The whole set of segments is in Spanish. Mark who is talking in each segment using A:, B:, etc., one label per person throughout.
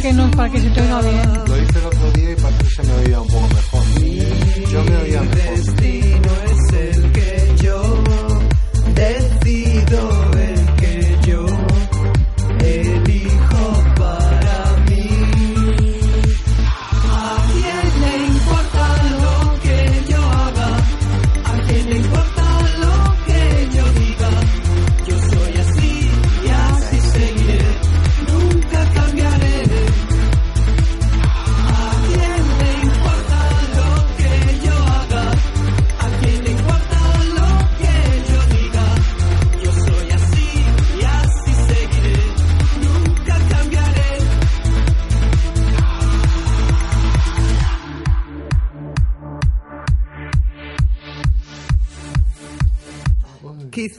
A: para que, no, para que se te oiga bien. Lo
B: hice el otro día y parece que se me oía un poco mejor. Yo me oía mejor.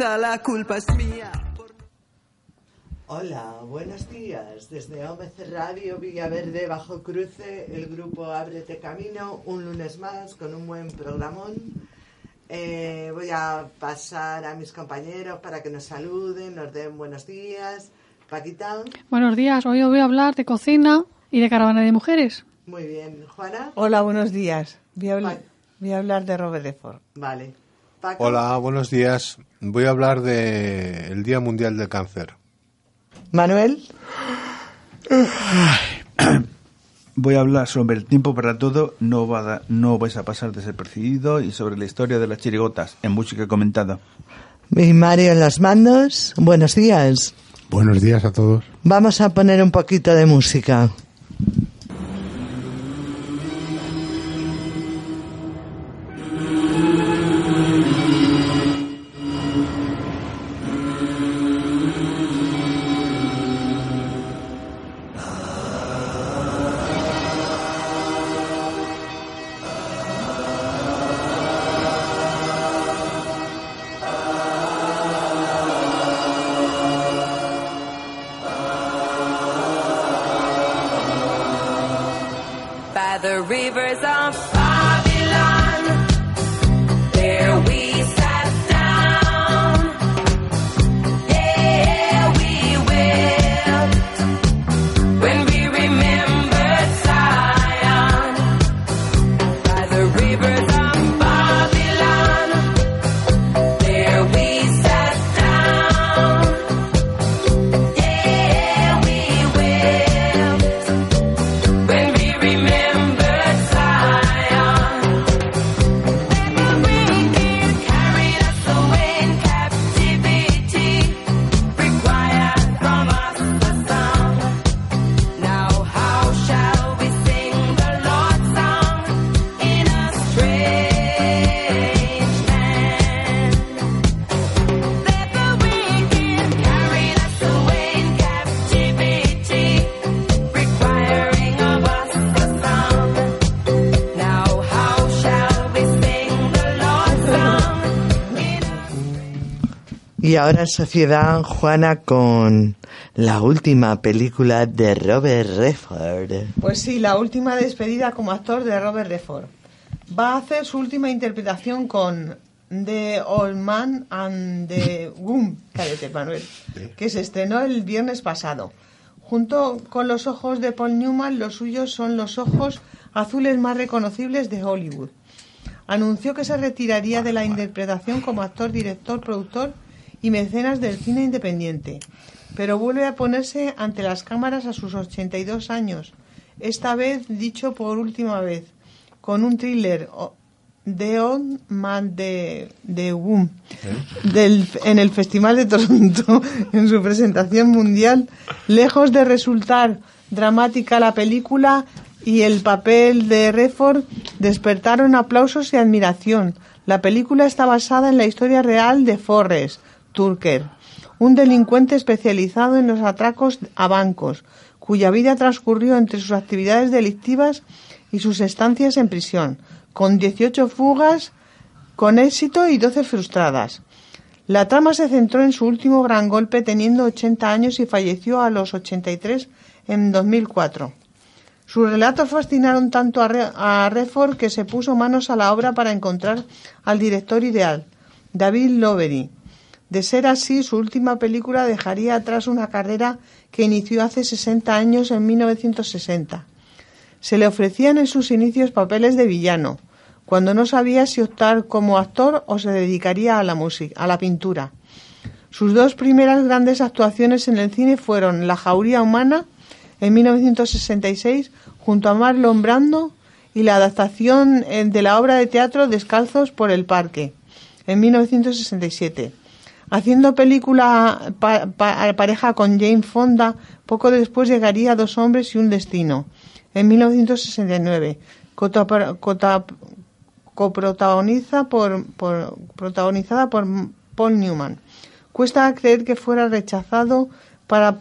C: La culpa es mía.
D: Hola, buenos días. Desde OMC Radio Villaverde Bajo Cruce, el grupo Ábrete Camino, un lunes más con un buen programón. Eh, voy a pasar a mis compañeros para que nos saluden, nos den buenos días. Paquita.
E: Buenos días, hoy voy a hablar de cocina y de caravana de mujeres.
D: Muy bien, Juana.
F: Hola, buenos días. Voy a hablar, voy a hablar de Robert Ford.
D: Vale.
B: Hola, buenos días. Voy a hablar del el Día Mundial del Cáncer.
D: Manuel.
G: Voy a hablar sobre el tiempo para todo, no, va no vais a pasar desapercibido y sobre la historia de las chirigotas en música comentada.
D: Mi Mario en los mandos, buenos días.
H: Buenos días a todos.
D: Vamos a poner un poquito de música. Y ahora sociedad, Juana, con
I: la última película de Robert Redford.
F: Pues sí, la última despedida como actor de Robert Redford. Va a hacer su última interpretación con The Old Man and the Womb, cállate Manuel, que se estrenó el viernes pasado. Junto con los ojos de Paul Newman, los suyos son los ojos azules más reconocibles de Hollywood. Anunció que se retiraría de la interpretación como actor, director, productor y mecenas del cine independiente, pero vuelve a ponerse ante las cámaras a sus 82 años, esta vez dicho por última vez, con un thriller The Old Man de, de Womb del, en el Festival de Toronto en su presentación mundial. Lejos de resultar dramática la película y el papel de Redford despertaron aplausos y admiración. La película está basada en la historia real de Forrest Turker, un delincuente especializado en los atracos a bancos, cuya vida transcurrió entre sus actividades delictivas y sus estancias en prisión con 18 fugas con éxito y 12 frustradas. La trama se centró en su último gran golpe teniendo 80 años y falleció a los 83 en 2004. Sus relatos fascinaron tanto a, Redford que se puso manos a la obra para encontrar al director ideal, David Lowery. De ser así, su última película dejaría atrás una carrera que inició hace 60 años en 1960. Se le ofrecían en sus inicios papeles de villano, cuando no sabía si optar como actor o se dedicaría a la música, a la pintura. Sus dos primeras grandes actuaciones en el cine fueron La jauría humana en 1966 junto a Marlon Brando y la adaptación eh, de la obra de teatro Descalzos por el Parque en 1967. Haciendo película pareja con Jane Fonda, poco después llegaría Dos hombres y un destino en 1969, coprotagoniza por, protagonizada por Paul Newman. Cuesta creer que fuera rechazado para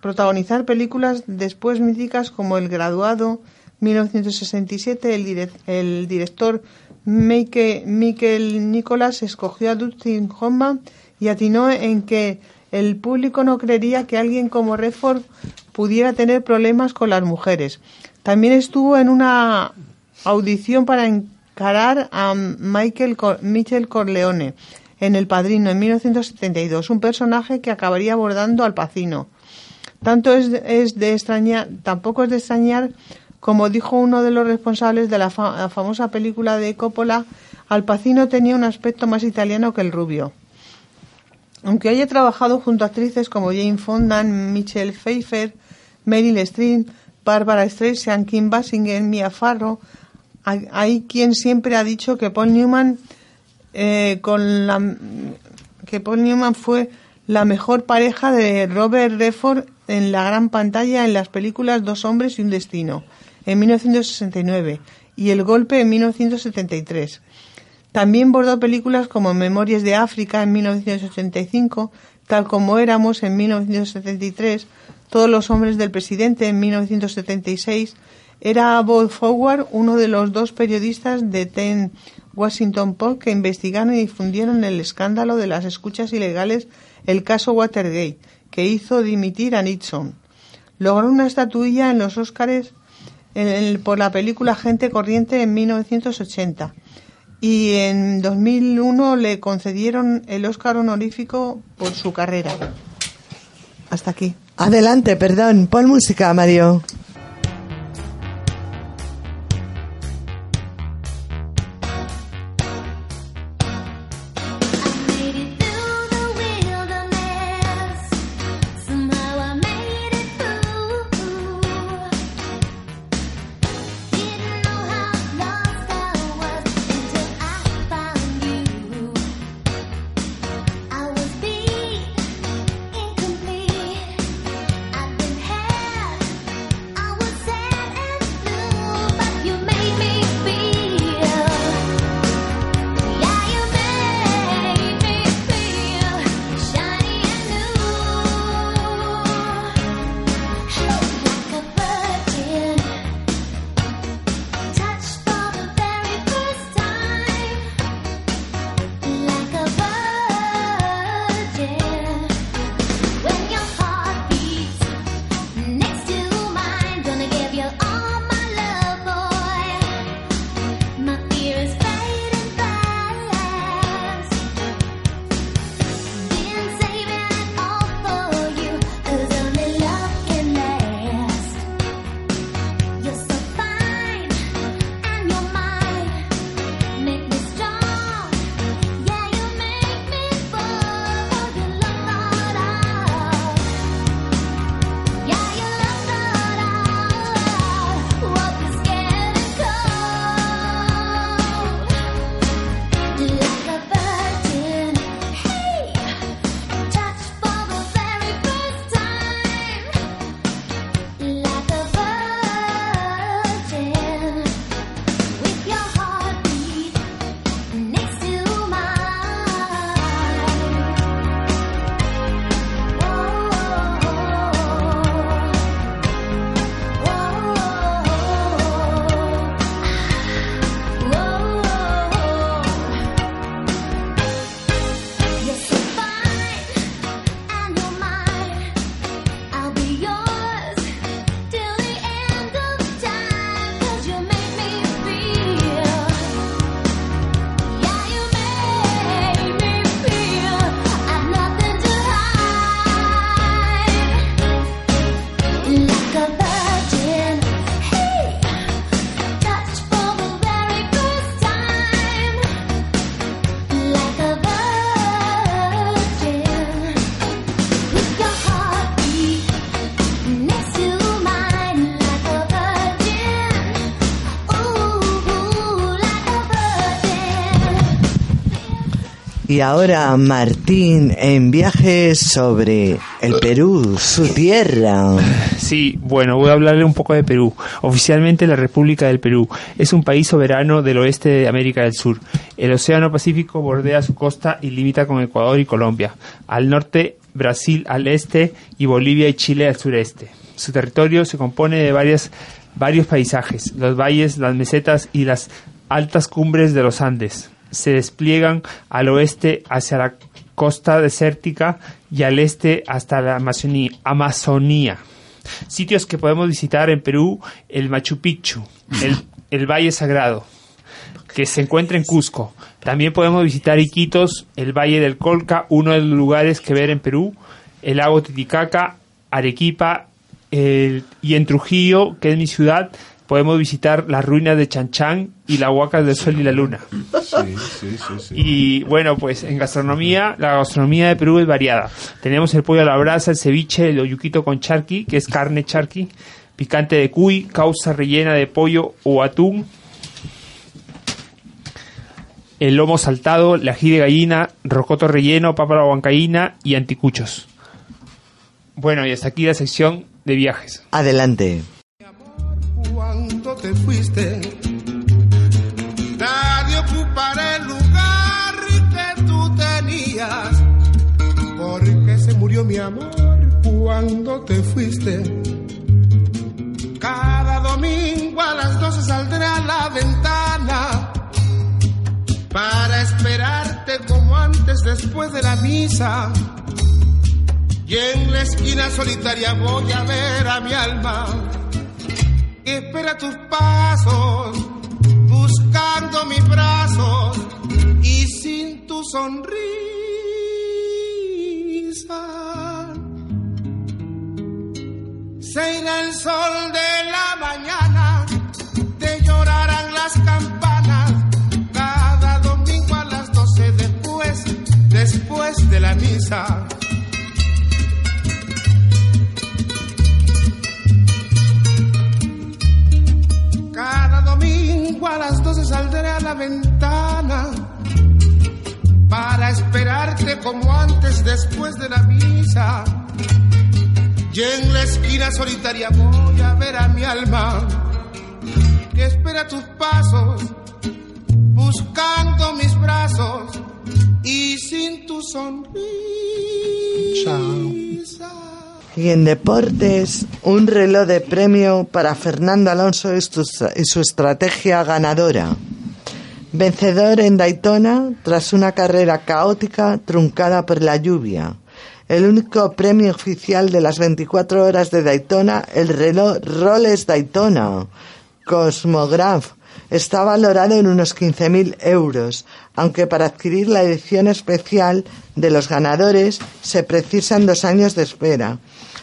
F: protagonizar películas después míticas como El Graduado, 1967, el, el director Michael, Nicholas escogió a Dustin Hoffman y atinó en que el público no creería que alguien como Redford pudiera tener problemas con las mujeres. También estuvo en una audición para encarar a Michael Michel Corleone en El Padrino en 1972, un personaje que acabaría abordando al Pacino. Tanto es, de extrañar, tampoco es de extrañar, como dijo uno de los responsables de la, la famosa película de Coppola, Al Pacino tenía un aspecto más italiano que el rubio. Aunque haya trabajado junto a actrices como Jane Fonda, Michelle Pfeiffer, Meryl Streep, Barbara Streisand, Kim Basinger, Mia Farrow, hay quien siempre ha dicho que Paul Newman eh, con que Paul Newman fue la mejor pareja de Robert Redford en la gran pantalla en las películas Dos hombres y un destino en 1969 y El golpe en 1973. También bordó películas como Memorias de África en 1985, Tal como éramos en 1973, Todos los hombres del presidente en 1976 era Bob Forward uno de los dos periodistas de Ten Washington Post que investigaron y difundieron el escándalo de las escuchas ilegales, el caso Watergate, que hizo dimitir a Nixon. Logró una estatuilla en los Óscares por la película Gente Corriente en 1980 y en 2001 le concedieron el Óscar honorífico por su carrera. Hasta aquí.
I: Adelante, perdón. Pon música, Mario. Ahora Martín en viajes sobre el Perú, su tierra.
J: Sí, bueno, voy a hablarle un poco de Perú. Oficialmente la República del Perú es un país soberano del oeste de América del Sur. El Océano Pacífico bordea su costa y limita con Ecuador y Colombia. Al norte, Brasil al este y Bolivia y Chile al sureste. Su territorio se compone de varias, varios paisajes, los valles, las mesetas y las altas cumbres de los Andes se despliegan al oeste hacia la costa desértica y al este hasta la Amazonía. Sitios que podemos visitar en Perú, el Machu Picchu, el, el Valle Sagrado, que se encuentra en Cusco. También podemos visitar Iquitos, el Valle del Colca, uno de los lugares que ver en Perú, el lago Titicaca, Arequipa el- y en Trujillo, que es mi ciudad, podemos visitar las ruinas de Chanchán y la Huacas del Sol y la Luna.
B: Sí, sí, sí, sí.
J: Y bueno, pues en gastronomía, la gastronomía de Perú es variada. Tenemos el pollo a la brasa, el ceviche, el oyuquito con charqui, que es carne charqui, picante de cuy, causa rellena de pollo o atún, el lomo saltado, el ají de gallina, rocoto relleno, papa a la huancaína y anticuchos. Bueno, y hasta aquí la sección de viajes.
I: Adelante.
K: Fuiste. Nadie ocupará el lugar que tú tenías, porque se murió mi amor cuando te fuiste. Cada domingo a las 12 saldré a la ventana para esperarte como antes después de la misa. Y en la esquina solitaria voy a ver a mi alma que espera tus pasos, buscando mis brazos y sin tu sonrisa. Se irá el sol de la mañana, te llorarán las campanas, cada domingo a las doce después, después de la misa. Domingo a las 12 saldré a la ventana para esperarte como antes después de la misa. Y en la esquina solitaria voy a ver a mi alma que espera tus pasos, buscando mis brazos y sin tu sonrisa.
I: Y en deportes, un reloj de premio para Fernando Alonso y su, estrategia ganadora. Vencedor en Daytona tras una carrera caótica truncada por la lluvia. El único premio oficial de las 24 horas de Daytona, el reloj Rolex Daytona Cosmograph, está valorado en unos 15.000 euros, aunque para adquirir la edición especial de los ganadores se precisan dos años de espera.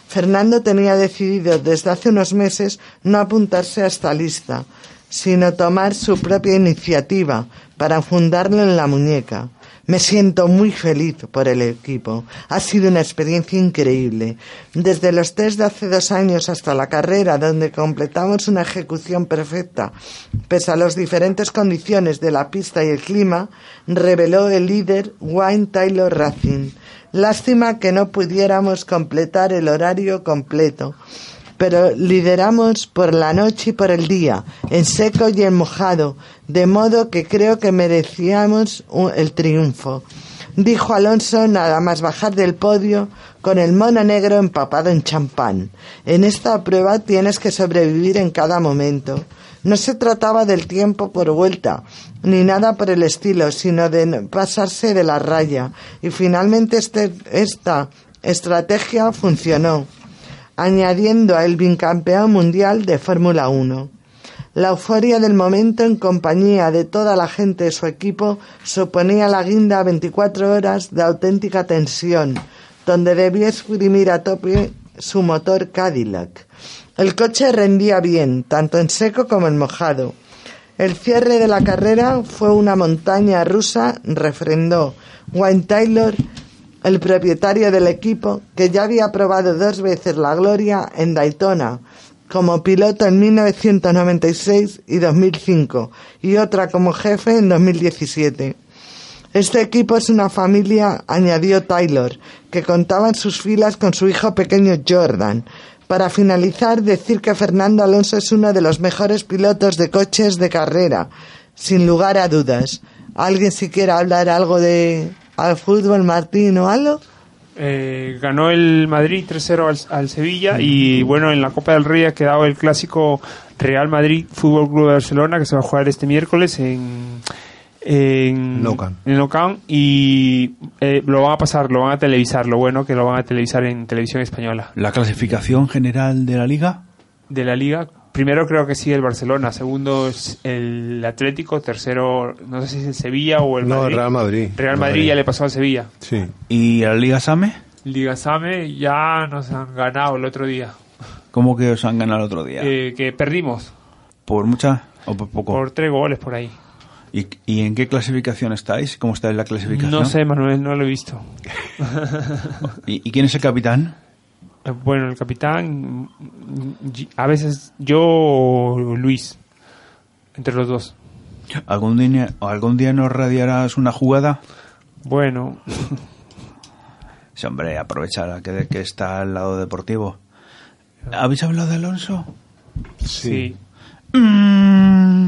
I: Fernando tenía decidido desde hace unos meses no apuntarse a esta lista, sino tomar su propia iniciativa para fundarlo en la muñeca. Me siento muy feliz por el equipo. Ha sido una experiencia increíble. Desde los test de hace dos años hasta la carrera, donde completamos una ejecución perfecta, pese a las diferentes condiciones de la pista y el clima, reveló el líder Wayne Taylor Racing. Lástima que no pudiéramos completar el horario completo pero lideramos por la noche y por el día, en seco y en mojado, de modo que creo que merecíamos el triunfo. Dijo Alonso nada más bajar del podio con el mono negro empapado en champán. En esta prueba tienes que sobrevivir en cada momento. No se trataba del tiempo por vuelta, ni nada por el estilo, sino de pasarse de la raya. Y finalmente este- esta estrategia funcionó añadiendo a el bicampeón mundial de Fórmula 1. La euforia del momento en compañía de toda la gente de su equipo suponía la guinda a 24 horas de auténtica tensión, donde debía exprimir a tope su motor Cadillac. El coche rendía bien, tanto en seco como en mojado. El cierre de la carrera fue una montaña rusa, refrendó Wayne Taylor, el propietario del equipo, que ya había probado dos veces la gloria en Daytona, como piloto en 1996 y 2005, y otra como jefe en 2017. Este equipo es una familia, añadió Taylor, que contaba en sus filas con su hijo pequeño Jordan. Para finalizar, decir que Fernando Alonso es uno de los mejores pilotos de coches de carrera, sin lugar a dudas. ¿Alguien si quiere hablar algo de al fútbol, Martín o algo?
J: Eh, ganó el Madrid 3-0 al, al Sevilla y bueno, en la Copa del Rey ha quedado el clásico Real Madrid Fútbol Club de Barcelona que se va a jugar este miércoles en en
B: Camp.
J: en y eh, lo van a pasar, lo van a televisar, lo bueno que lo van a televisar en televisión española.
G: La clasificación general de la liga.
J: De la liga, primero creo que sí el Barcelona, segundo es el Atlético, tercero no sé si es el Sevilla o el
B: No,
J: Madrid.
B: Real Madrid.
J: Real Madrid ya le pasó al Sevilla.
B: Sí.
G: ¿Y la liga SAME?
J: Liga Same ya nos han ganado el otro día.
G: ¿Cómo que os han ganado el otro día?
J: Eh, que perdimos
G: ¿Por mucha o por poco?
J: por tres goles por ahí.
G: ¿Y, y en qué clasificación estáis? ¿Cómo está en la clasificación?
J: No sé, Manuel, no lo he visto.
G: ¿Y, y quién es el capitán?
J: Eh, Bueno, el capitán, mm, a veces yo o Luis, entre los dos.
G: ¿Algún día, ¿Algún día nos radiarás una jugada?
J: Bueno,
G: Sí, hombre, aprovechar que, que está al lado deportivo. ¿Habéis hablado de Alonso?
J: sí.
G: Mm,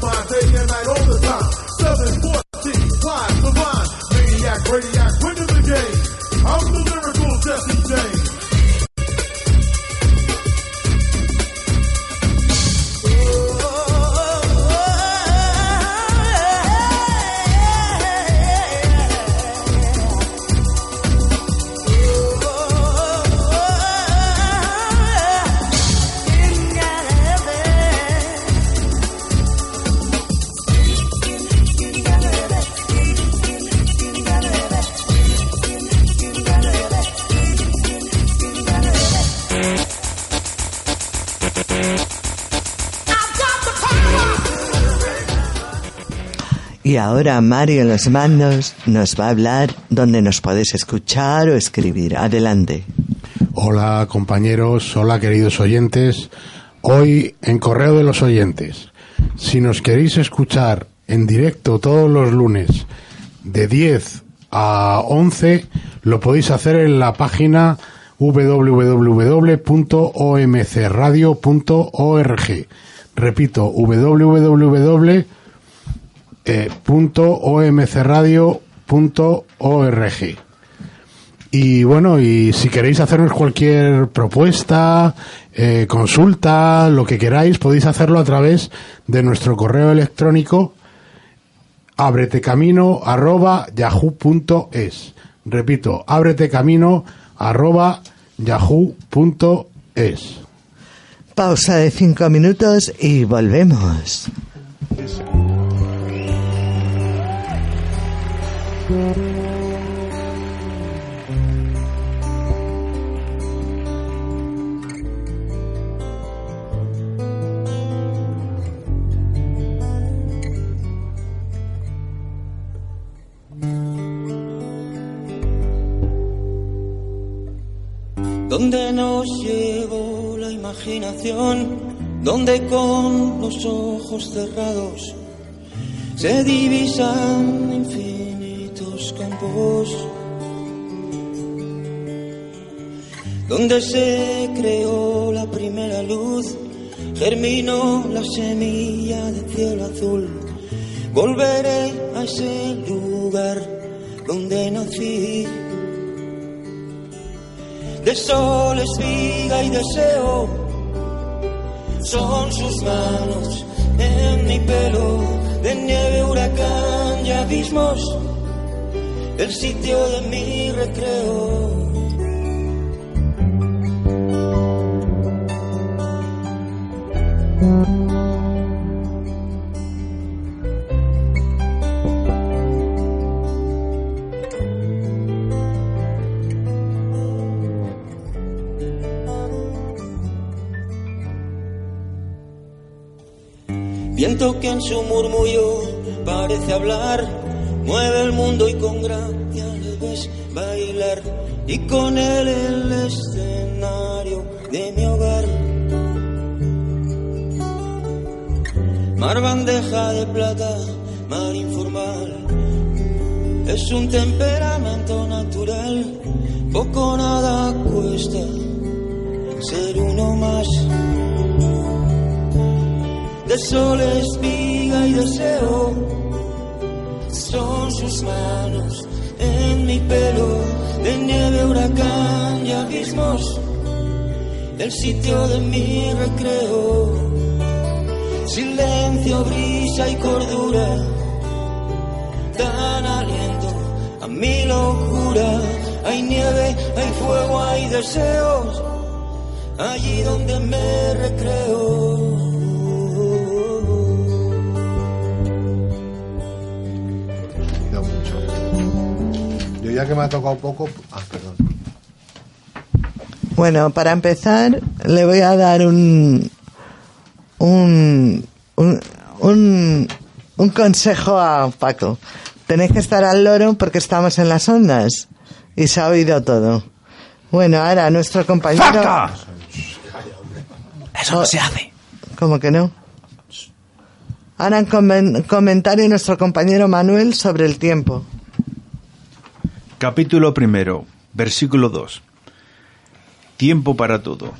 K: mind day and night all the time. 714, fly, divine, maniac, radiac, winning the game. I'm the
I: Y ahora Mario en los mandos nos va a hablar donde nos podéis escuchar o escribir. Adelante.
H: Hola compañeros, hola queridos oyentes. Hoy en Correo de los Oyentes. Si nos queréis escuchar en directo todos los lunes de 10 a 11, lo podéis hacer en la página www.omcradio.org. Repito, www eh, punto omcradio.org. Y bueno, y si queréis hacernos cualquier propuesta, eh, consulta, lo que queráis, podéis hacerlo a través de nuestro correo electrónico abretecamino arroba yahoo.es. Repito, abretecamino arroba yahoo.es.
I: Pausa de cinco minutos y volvemos.
L: Donde nos llevó la imaginación, donde con los ojos cerrados se divisan infinitos campos, donde se creó la primera luz, germinó la semilla de cielo azul. Volveré a ese lugar donde nací de sol, espiga y deseo. Son sus manos en mi pelo, de nieve, huracán y abismos, el sitio de mi recreo. Viento que en su murmullo parece hablar mueve el mundo y con gracia le ves bailar y con él el escenario de mi hogar. Mar bandeja de plata, mar informal, es un temperamento natural, poco nada cuesta ser uno más. De sol, espiga y deseo, son sus manos en mi pelo, de nieve, huracán y abismos, el sitio de mi recreo, silencio, brisa y cordura, dan aliento a mi locura, hay nieve, hay fuego, hay deseos, allí donde me recreo.
H: Ya que me ha tocado poco... Ah, perdón.
I: Bueno, para empezar, le voy a dar un. un. un, un, un consejo a Paco. Tenéis que estar al loro porque estamos en las ondas y se ha oído todo. Bueno, ahora nuestro compañero.
G: ¡Faca!
I: Eso no se hace. ¿Cómo que no? Ahora en comen- comentario nuestro compañero Manuel sobre el tiempo.
G: Capítulo primero, versículo 2. Tiempo para todo.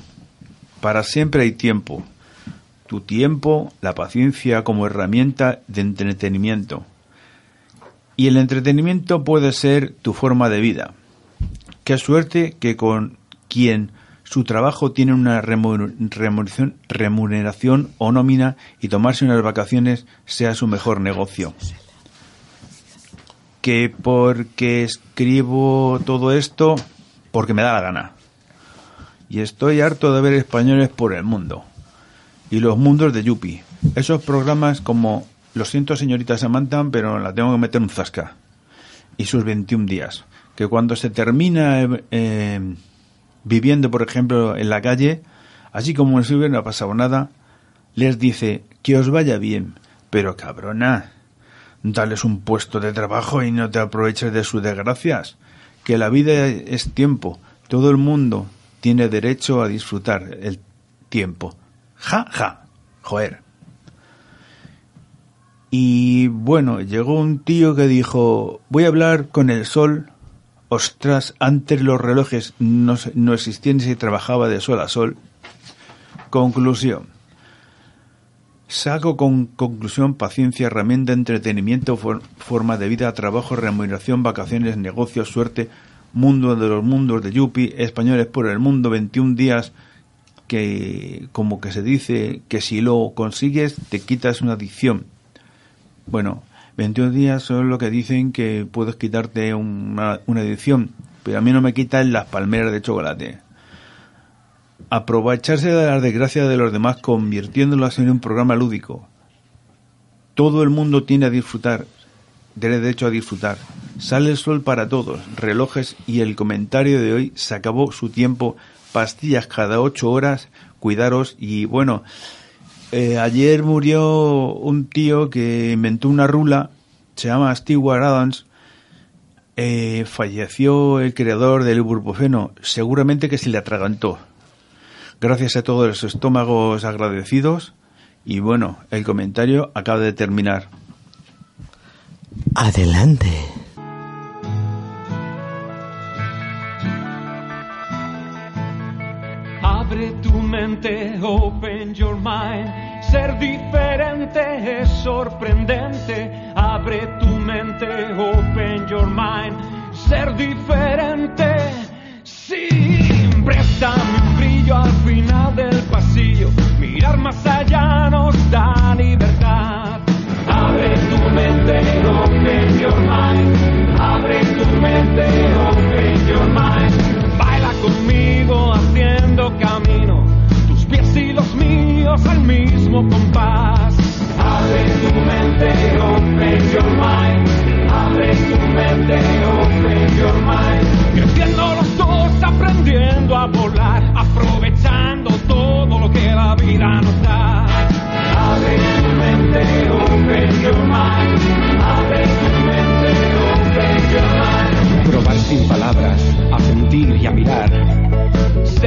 G: Para siempre hay tiempo. Tu tiempo, la paciencia como herramienta de entretenimiento. Y el entretenimiento puede ser tu forma de vida. Qué suerte que con quien su trabajo tiene una remu- remuneración, remuneración o nómina y tomarse unas vacaciones sea su mejor negocio que porque escribo todo esto porque me da la gana. Y estoy harto de ver españoles por el mundo. Y los mundos de Yupi. Esos programas como Lo siento señorita Samantha, pero la tengo que meter un zasca. Y sus 21 días. Que cuando se termina eh, eh, viviendo, por ejemplo, en la calle, así como si hubiera pasado nada, les dice que os vaya bien. Pero cabrona, Dales un puesto de trabajo y no te aproveches de sus desgracias. Que la vida es tiempo. Todo el mundo tiene derecho a disfrutar el tiempo. Ja, ja. Joder. Y bueno, llegó un tío que dijo, voy a hablar con el sol. Ostras, antes los relojes no, no existían y se trabajaba de sol a sol. Conclusión. Saco con conclusión paciencia, herramienta, entretenimiento, for- forma de vida, trabajo, remuneración, vacaciones, negocios, suerte, mundo de los mundos de Yupi, españoles por el mundo, 21 días que, como que se dice, que si lo consigues te quitas una adicción. Bueno, 21 días son lo que dicen que puedes quitarte una, una adicción, pero a mí no me quitan las palmeras de chocolate aprovecharse de las desgracias de los demás convirtiéndolas en un programa lúdico. Todo el mundo tiene a disfrutar, tiene derecho a disfrutar. Sale el sol para todos, relojes y el comentario de hoy se acabó su tiempo, pastillas cada ocho horas, cuidaros y bueno, eh, ayer murió un tío que inventó una rula, se llama Stewart Adams, eh, falleció el creador del ibuprofeno, seguramente que se le atragantó. Gracias a todos los estómagos agradecidos. Y bueno, el comentario acaba de terminar.
I: Adelante.
M: Abre tu mente, open your mind. Ser diferente es sorprendente. Abre tu mente, open your mind. Ser diferente, sí. Préstame al final del pasillo. Mirar más allá nos da libertad. Abre tu mente, open your mind. Abre tu mente, open your mind. Baila conmigo haciendo camino. Tus pies y los míos al mismo compás. Abre tu mente,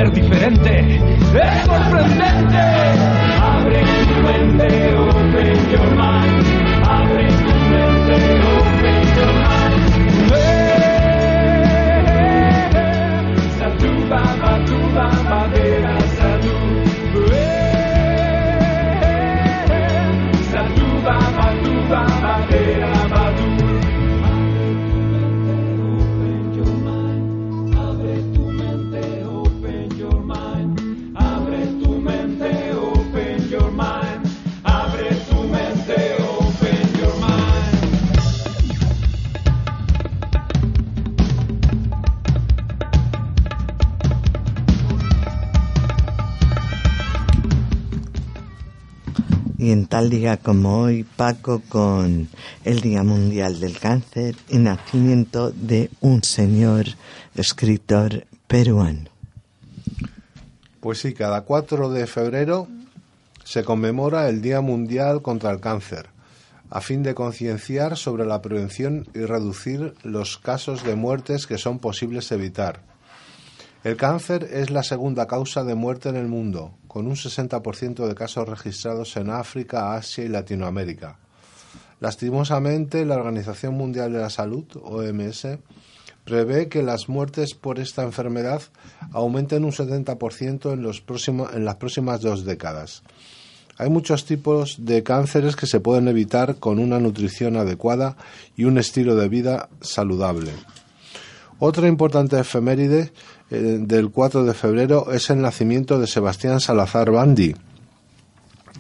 M: ser diferente.
I: Tal día como hoy, Paco con el Día Mundial del Cáncer y nacimiento de un señor escritor peruano.
B: Pues sí, cada 4 de febrero se conmemora el Día Mundial contra el Cáncer, a fin de concienciar sobre la prevención y reducir los casos de muertes que son posibles evitar. El cáncer es la segunda causa de muerte en el mundo, con un 60% de casos registrados en África, Asia y Latinoamérica. Lastimosamente, la Organización Mundial de la Salud, OMS, prevé que las muertes por esta enfermedad aumenten un 70% en, los en las próximas dos décadas. Hay muchos tipos de cánceres que se pueden evitar con una nutrición adecuada y un estilo de vida saludable. Otra importante efeméride eh, del 4 de febrero es el nacimiento de Sebastián Salazar Bandi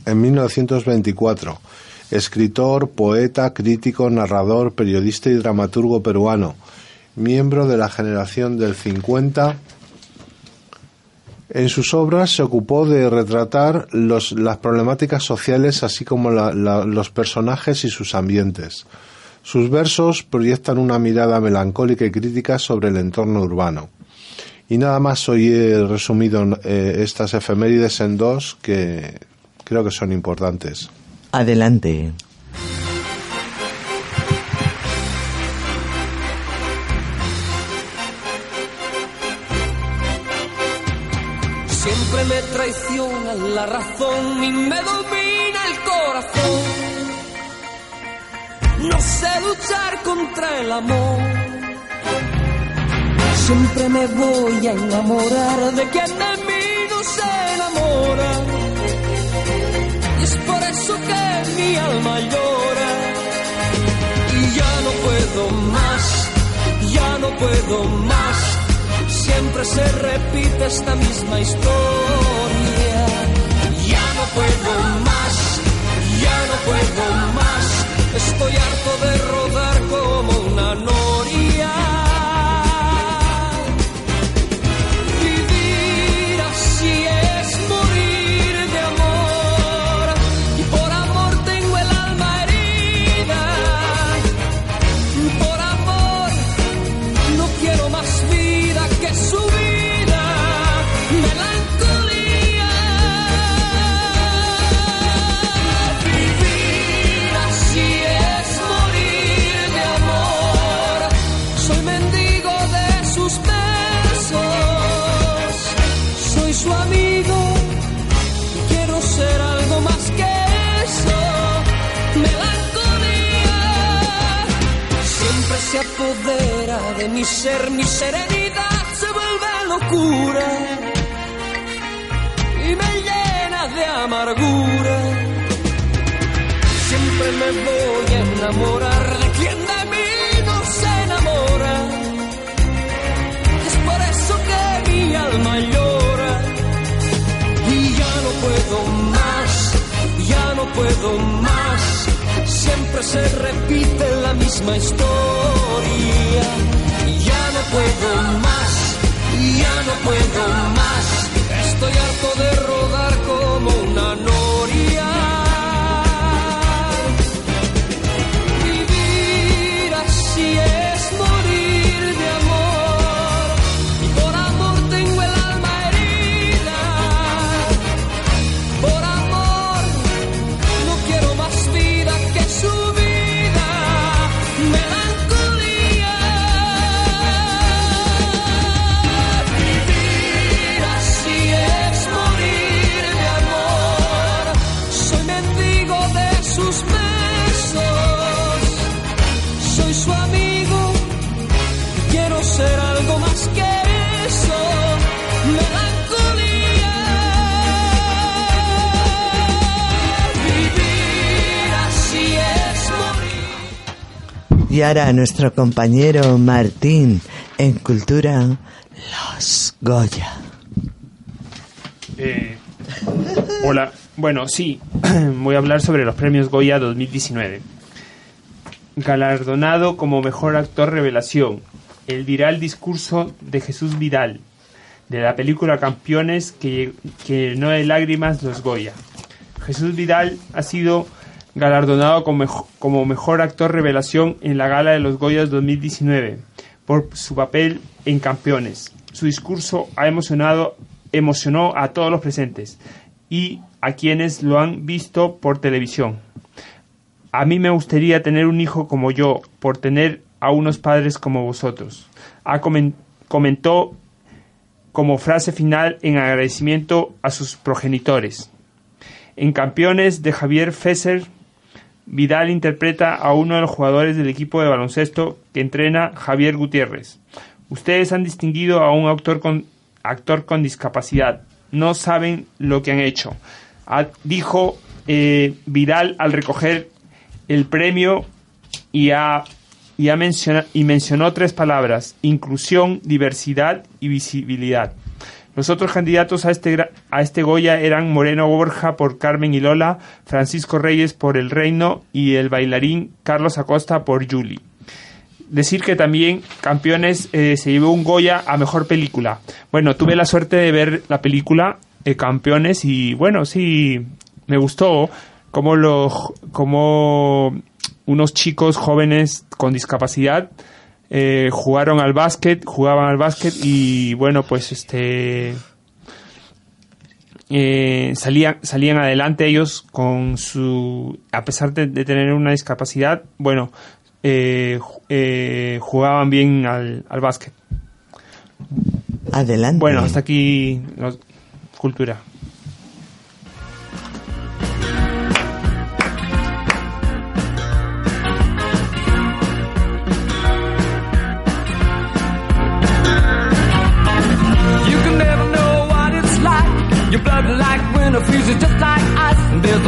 B: en 1924, escritor, poeta, crítico, narrador, periodista y dramaturgo peruano, miembro de la generación del 50. En sus obras se ocupó de retratar las problemáticas sociales así como los personajes y sus ambientes. Sus versos proyectan una mirada melancólica y crítica sobre el entorno urbano. Y nada más hoy he resumido eh, estas efemérides en dos que creo que son importantes.
I: Adelante.
A: Siempre me traiciona la razón y me domina el corazón. No sé luchar contra el amor. Siempre me voy a enamorar de quien de mí no se enamora. Y es por eso que mi alma llora. Y ya no puedo más, ya no puedo más. Siempre se repite esta misma historia. Ya no puedo más, ya no puedo más. Estoy harto de rodar como una noria. Más. Siempre se repite la misma historia. Ya no puedo más, ya no puedo más. Estoy harto de rodar como una Y
I: ahora nuestro compañero Martín en Cultura, los Goya.
J: Eh, hola, bueno, sí, voy a hablar sobre los premios Goya 2019. Galardonado como mejor actor revelación, el viral discurso de Jesús Vidal, de la película Campeones que, que llenó de lágrimas los Goya. Jesús Vidal ha sido galardonado como, mejo- como mejor actor revelación en la gala de los Goyas 2019 por su papel en Campeones. Su discurso ha emocionado, emocionó a todos los presentes y a quienes lo han visto por televisión. A mí me gustaría tener un hijo como yo, por tener a unos padres como vosotros. Ha comen- comentó como frase final en agradecimiento a sus progenitores. En Campeones de Javier Fesser, Vidal interpreta a uno de los jugadores del equipo de baloncesto que entrena Javier Gutiérrez. Ustedes han distinguido a un actor con, discapacidad. No saben lo que han hecho. Dijo eh, Vidal al recoger el premio y, y mencionó tres palabras, inclusión, diversidad y visibilidad. Los otros candidatos a este, a este Goya eran Moreno Borja por Carmen y Lola, Francisco Reyes por El Reino y el bailarín Carlos Acosta por Julie. Decir que también Campeones eh, se llevó un Goya a Mejor Película. Bueno, tuve la suerte de ver la película eh, Campeones y bueno, sí, me gustó como, los, como unos chicos jóvenes con discapacidad eh, jugaron al básquet, jugaban al básquet y bueno, pues este eh, salían, salían adelante ellos con su, a pesar de, de tener una discapacidad, bueno, eh, eh, jugaban bien al, al básquet.
I: Adelante.
J: Bueno, hasta aquí cultura.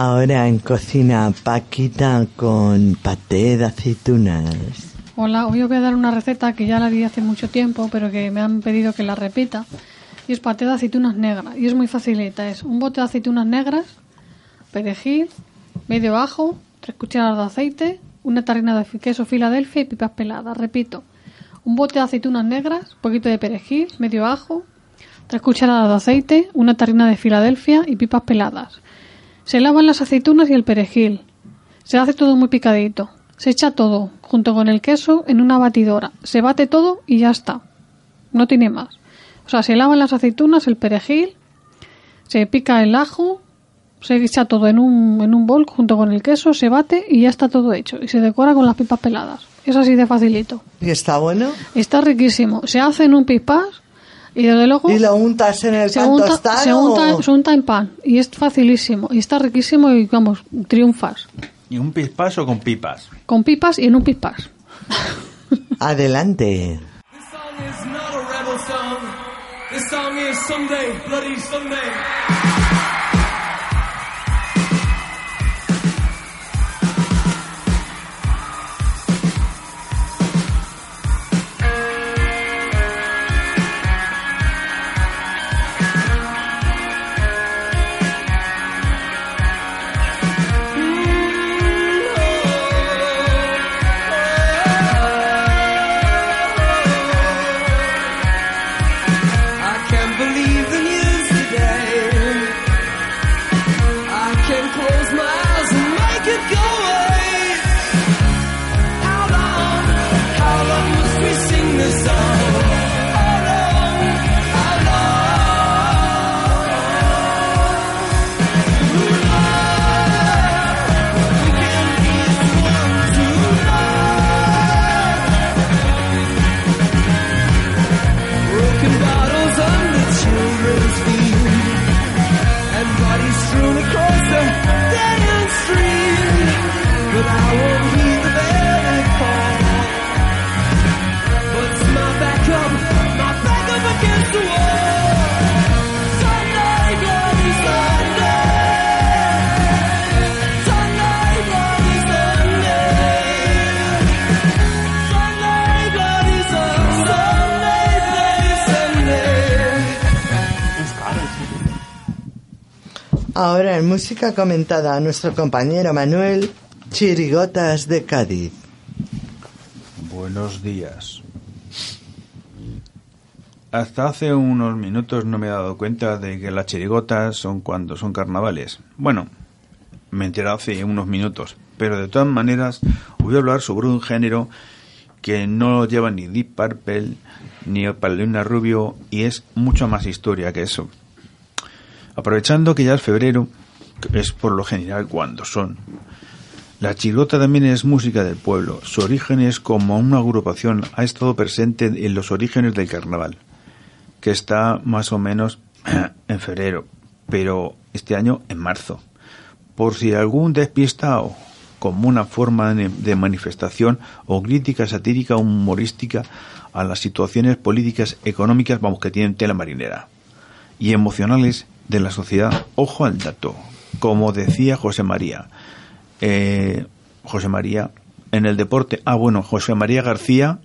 I: Ahora en cocina Paquita con paté de aceitunas.
E: Hola, hoy os voy a dar una receta que ya la di hace mucho tiempo, pero que me han pedido que la repita. Y es paté de aceitunas negras. Y es muy facilita. Es un bote de aceitunas negras, perejil, medio ajo, tres cucharadas de aceite, una tarrina de queso Filadelfia y pipas peladas. Repito, un bote de aceitunas negras, poquito de perejil, medio ajo, tres cucharadas de aceite, una tarrina de Filadelfia y pipas peladas. Se lavan las aceitunas y el perejil. Se hace todo muy picadito. Se echa todo, junto con el queso, en una batidora. Se bate todo y ya está. No tiene más. O sea, se lavan las aceitunas, el perejil, se pica el ajo, se echa todo en un, en un bol junto con el queso, se bate y ya está todo hecho. Y se decora con las pipas peladas. Es así de facilito.
I: ¿Y está bueno?
E: Está riquísimo. Se hace en un pispás y desde luego...
I: ¿Y lo untas en el
E: se
I: pan
E: unta,
I: tostado?
E: se, unta, se unta en pan y es facilísimo. Y está riquísimo y vamos, triunfas.
G: ¿Y un pispas o con pipas?
E: Con pipas y en un pispás.
I: Adelante.
A: It's not a rebel song. This song is someday, bloody someday.
I: Ahora en música comentada, nuestro compañero Manuel, Chirigotas de Cádiz.
G: Buenos días. Hasta hace unos minutos no me he dado cuenta de que las chirigotas son cuando son carnavales. Bueno, me enteré hace unos minutos, pero de todas maneras voy a hablar sobre un género que no lleva ni Deep Purple ni Paulina Rubio y es mucho más historia que eso. Aprovechando que ya es febrero, es por lo general cuando son. La chirigota también es música del pueblo. Su origen es como una agrupación ha estado presente en los orígenes del carnaval, que está más o menos en febrero, pero este año en marzo. Por si algún despistado como una forma de de manifestación o crítica satírica o humorística a las situaciones políticas, económicas, vamos, que tienen tela marinera, y emocionales de la sociedad. Ojo al dato, como decía José María. Eh, José María, en el deporte, ah, bueno, José María García,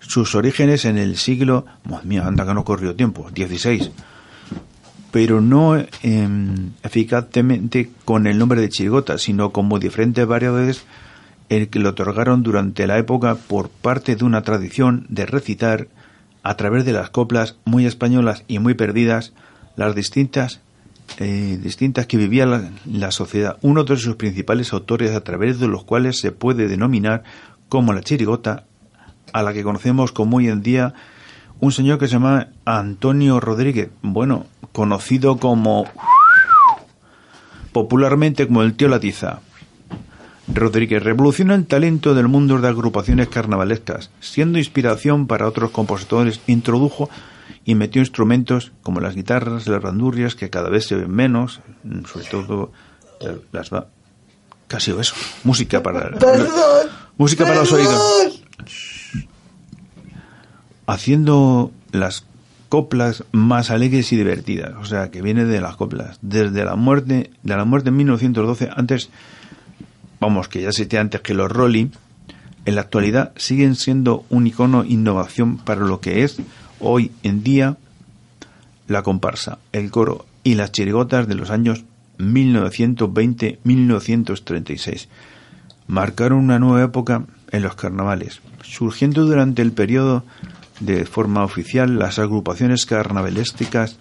G: sus orígenes en el siglo, madre anda que no corrió tiempo, 16 pero no em, eficazmente con el nombre de chirigota, sino como diferentes variedades el que le otorgaron durante la época por parte de una tradición de recitar a través de las coplas muy españolas y muy perdidas las distintas eh, distintas que vivía la, la sociedad. Uno de sus principales autores a través de los cuales se puede denominar como la chirigota, a la que conocemos como hoy en día un señor que se llama Antonio Rodríguez, bueno, conocido como popularmente como el tío Latiza. Rodríguez revoluciona el talento del mundo de agrupaciones carnavalescas, siendo inspiración para otros compositores, introdujo y metió instrumentos como las guitarras, las bandurrias, que cada vez se ven menos, sobre todo eh, las va casi eso, música para
I: Perdón,
G: música para los oídos. haciendo las coplas más alegres y divertidas, o sea, que viene de las coplas. Desde la muerte, de la muerte en 1912, antes, vamos, que ya existía antes que los Rolling, en la actualidad siguen siendo un icono innovación para lo que es hoy en día la comparsa, el coro y las chirigotas de los años 1920-1936. Marcaron una nueva época en los carnavales, surgiendo durante el periodo de forma oficial las agrupaciones carnavalísticas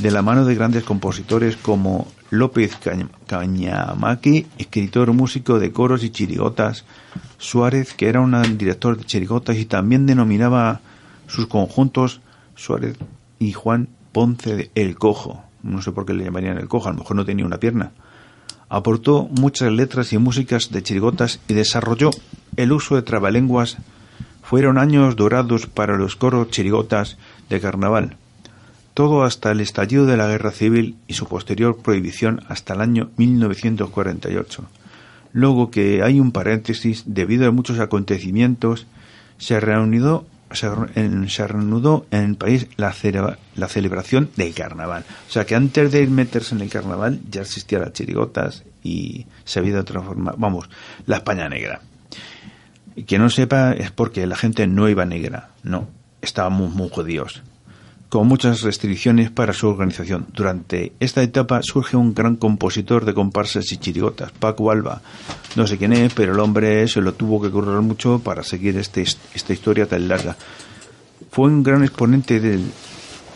G: de la mano de grandes compositores como López Cañamaqui, escritor músico de coros y chirigotas, Suárez, que era un director de chirigotas y también denominaba sus conjuntos Suárez y Juan Ponce de El Cojo. No sé por qué le llamarían El Cojo, a lo mejor no tenía una pierna. Aportó muchas letras y músicas de chirigotas y desarrolló el uso de trabalenguas fueron años dorados para los coros chirigotas de carnaval, todo hasta el estallido de la guerra civil y su posterior prohibición hasta el año 1948. Luego que hay un paréntesis, debido a muchos acontecimientos, se reanudó, se, en, se reanudó en el país la, la celebración del carnaval. O sea que antes de meterse en el carnaval ya existían las chirigotas y se había transformado, vamos, la España negra. Y que no sepa es porque la gente no iba negra, no, estábamos muy judíos, con muchas restricciones para su organización. Durante esta etapa surge un gran compositor de comparsas y chirigotas, Paco Alba. No sé quién es, pero el hombre se lo tuvo que currar mucho para seguir este, esta historia tan larga. Fue un gran exponente del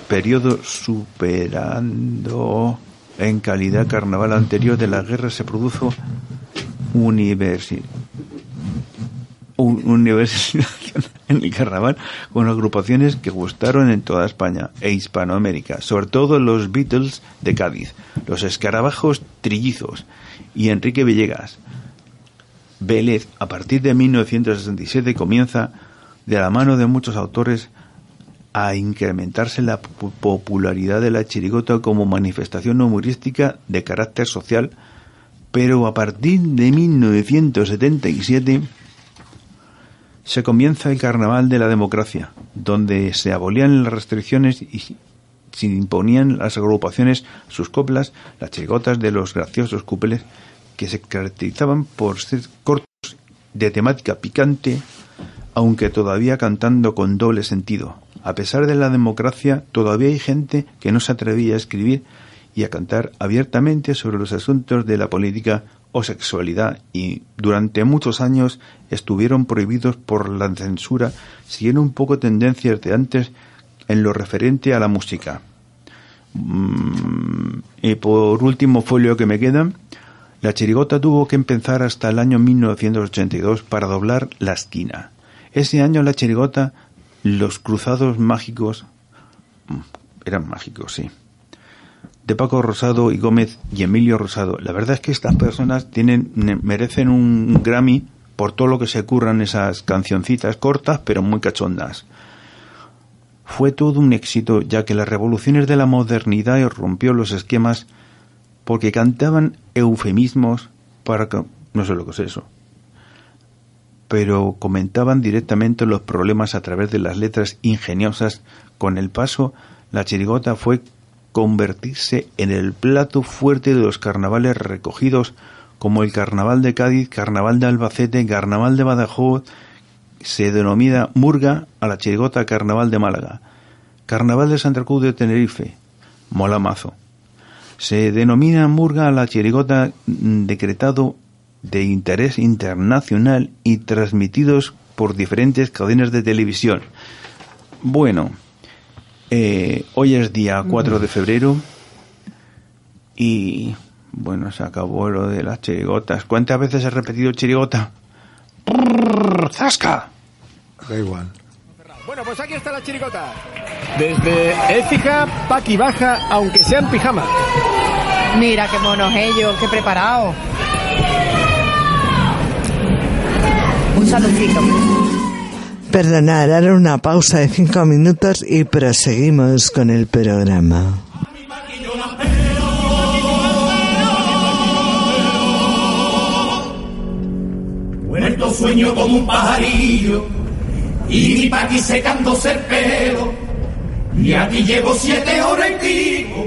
G: periodo superando en calidad carnaval anterior de la guerra se produjo universi un- universización en el carnaval con agrupaciones que gustaron en toda España e Hispanoamérica, sobre todo los Beatles de Cádiz, los escarabajos trillizos y Enrique Villegas. Vélez, a partir de 1967, comienza, de la mano de muchos autores, a incrementarse la po- popularidad de la chirigota como manifestación humorística de carácter social, pero a partir de 1977 se comienza el carnaval de la democracia, donde se abolían las restricciones y se imponían las agrupaciones sus coplas, las chirigotas de los graciosos cupeles, que se caracterizaban por ser cortos de temática picante, aunque todavía cantando con doble sentido. A pesar de la democracia, todavía hay gente que no se atrevía a escribir y a cantar abiertamente sobre los asuntos de la política o sexualidad y durante muchos años estuvieron prohibidos por la censura siguiendo un poco tendencias de antes en lo referente a la música. Mm, y por último folio que me queda, la chirigota tuvo que empezar hasta el año 1982 para doblar la esquina. Ese año la chirigota, los cruzados mágicos, mm, eran mágicos, sí, de Paco Rosado y Gómez y Emilio Rosado. La verdad es que estas personas tienen, merecen un Grammy por todo lo que se curran esas cancioncitas cortas pero muy cachondas. Fue todo un éxito ya que las revoluciones de la modernidad rompió los esquemas porque cantaban eufemismos para que, no sé lo que es eso, pero comentaban directamente los problemas a través de las letras ingeniosas. Con el paso, la chirigota fue convertirse en el plato fuerte de los carnavales recogidos como el Carnaval de Cádiz, Carnaval de Albacete, Carnaval de Badajoz, se denomina Murga a la chirigota Carnaval de Málaga, Carnaval de Santa Cruz de Tenerife, Molamazo. Se denomina Murga a la chirigota decretado de interés internacional y transmitidos por diferentes cadenas de televisión. Bueno, eh, hoy es día 4 de febrero y bueno, se acabó lo de las chirigotas. ¿Cuántas veces he repetido chirigota? ¡Zasca!
B: Da igual.
N: Bueno, pues aquí está la chirigota. Desde Écija, Paqui baja, aunque sea en pijama.
O: Mira qué monos ellos, qué preparado. Un saludito.
I: Perdonad, ahora una pausa de cinco minutos y proseguimos con el programa.
P: Muerto sueño como un pajarillo y mi paqui secándose el pelo. Y aquí llevo siete horas en vivo,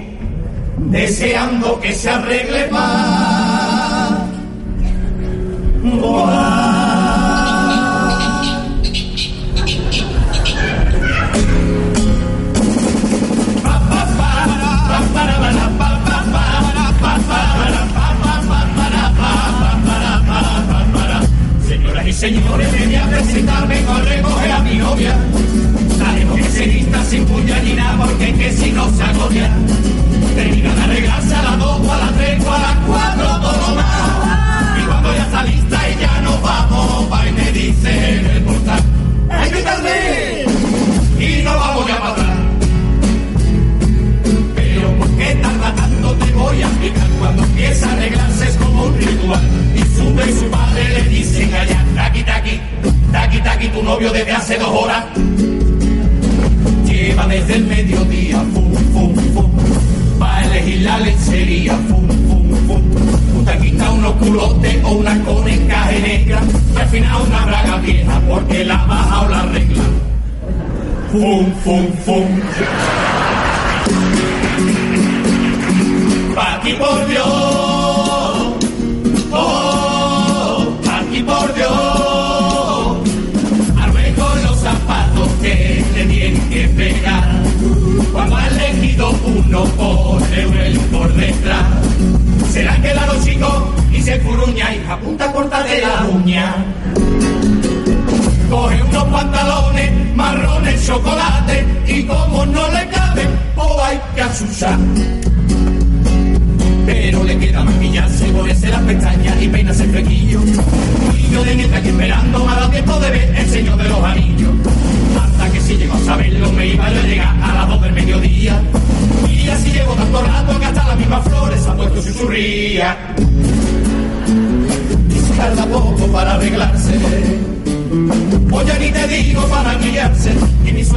P: deseando que se arregle más.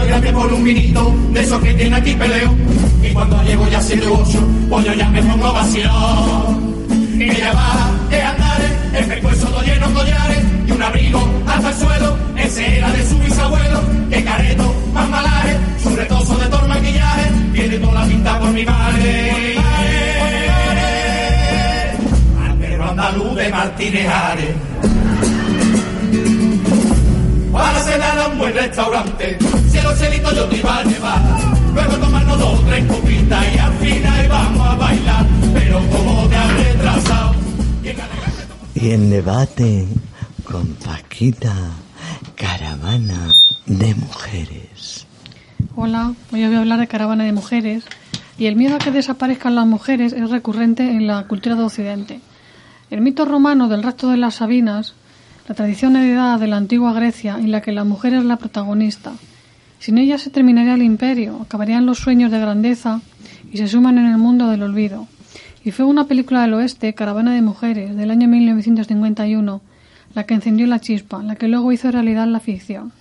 P: Y mi suegra me pone un vinito de esos que tiene aquí peleo. Y cuando llego ya siete u ocho, pues yo ya me pongo vacilón. Ella va de andar, el pescuezo todo lleno de collares y un abrigo hasta el suelo. Ese era de su bisabuelo, que careto, más malaje, su retozo de todo el maquillaje, tiene toda la pinta por mi madre. Al andaluz de Martínez Ares. Para cenar a un buen restaurante, si los chelitos yo te iba a llevar. luego tomarnos dos, tres copitas y al final vamos a bailar. Pero como te has retrasado,
Q: Y en debate con Paquita, caravana de mujeres.
E: Hola, hoy voy a hablar de caravana de mujeres y el miedo a que desaparezcan las mujeres es recurrente en la cultura de Occidente. El mito romano del rapto de las Sabinas, la tradición heredada de la antigua Grecia en la que la mujer es la protagonista. Sin ella se terminaría el imperio, acabarían los sueños de grandeza y se suman en el mundo del olvido. Y fue una película del oeste, Caravana de Mujeres, del año 1951, la que encendió la chispa, la que luego hizo realidad la ficción.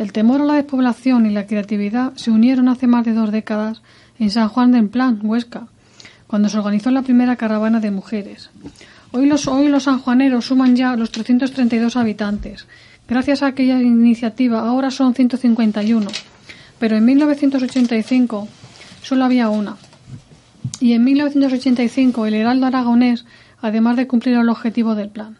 E: El temor a la despoblación y la creatividad se unieron hace más de dos décadas en San Juan de Emplan, Huesca, cuando se organizó la primera caravana de mujeres. Hoy los, hoy los sanjuaneros suman ya los 332 habitantes. Gracias a aquella iniciativa ahora son 151, pero en 1985 solo había una. Y en 1985 el Heraldo Aragonés, además de cumplir el objetivo del plan,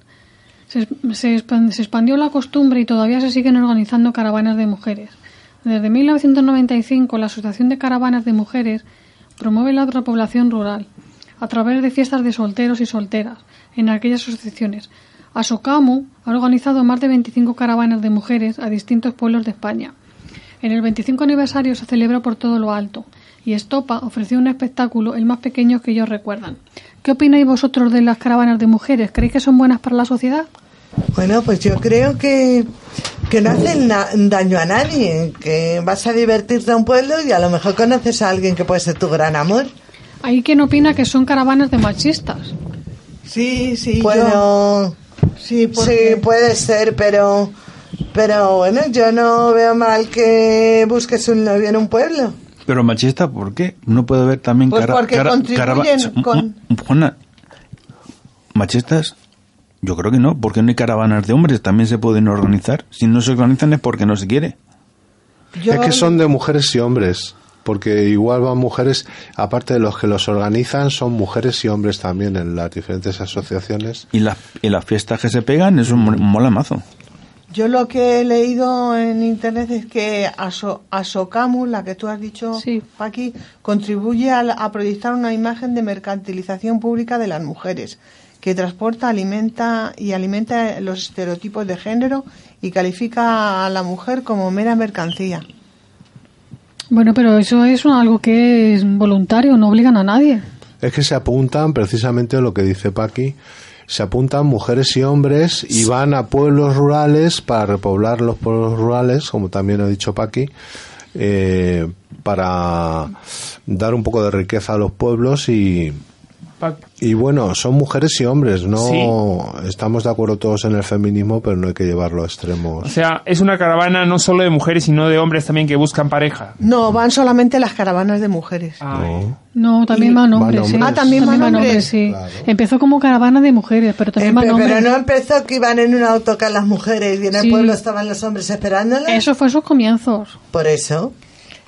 E: se, se se expandió la costumbre y todavía se siguen organizando caravanas de mujeres. Desde 1995 la Asociación de Caravanas de Mujeres promueve la repoblación rural a través de fiestas de solteros y solteras en aquellas asociaciones. Asocamu ha organizado más de 25 caravanas de mujeres a distintos pueblos de España. En el 25 aniversario se celebró por todo lo alto y Estopa ofreció un espectáculo el más pequeño que ellos recuerdan. ¿Qué opináis vosotros de las caravanas de mujeres? ¿Creéis que son buenas para la sociedad?
I: Bueno, pues yo creo que, que no hacen daño a nadie, que vas a divertirte a un pueblo y a lo mejor conoces a alguien que puede ser tu gran amor.
E: Hay quien opina que son caravanas de machistas.
F: Sí, sí.
I: Bueno,
F: sí,
I: sí, puede ser, pero, pero bueno, yo no veo mal que busques un novio en un pueblo.
G: Pero machista, ¿por qué? No puede haber también
I: Pues
G: cara-
I: porque
G: cara-
I: contribuyen con-
G: Juana, machistas, yo creo que no, porque no hay caravanas de hombres, también se pueden organizar. Si no se organizan es porque no se quiere.
B: Es que son de mujeres y hombres, porque igual van mujeres, aparte de los que los organizan, son mujeres y hombres también en las diferentes asociaciones.
G: Y, las y las fiestas que se pegan, eso mo- mola mazo.
F: Yo lo que he leído en internet es que Aso, Asocamu, la que tú has dicho, Paqui, contribuye a, a proyectar una imagen de mercantilización pública de las mujeres, que transporta, alimenta y alimenta los estereotipos de género y califica a la mujer como mera mercancía.
E: Bueno, pero eso es algo que es voluntario, no obligan a nadie.
B: Es que se apuntan, precisamente lo que dice Paqui, se apuntan mujeres y hombres y van a pueblos rurales para repoblar los pueblos rurales, como también ha dicho Paqui, eh, para dar un poco de riqueza a los pueblos y, y bueno, son mujeres y hombres, no estamos de acuerdo todos en el feminismo, pero no hay que llevarlo a extremos.
J: O sea, es una caravana no solo de mujeres, sino de hombres también que buscan pareja.
F: No, van solamente las caravanas de mujeres.
E: No, también
F: Y-
E: van
F: Van
E: hombres, sí.
F: hombres. Ah, también van hombres.
E: sí. Empezó como caravana de mujeres, pero también van
I: Empe-
E: hombres.
I: pero no empezó que iban en un autocar las mujeres y en el
E: Sí.
I: pueblo estaban los hombres esperándolas.
E: Eso fue sus comienzos.
I: Por eso.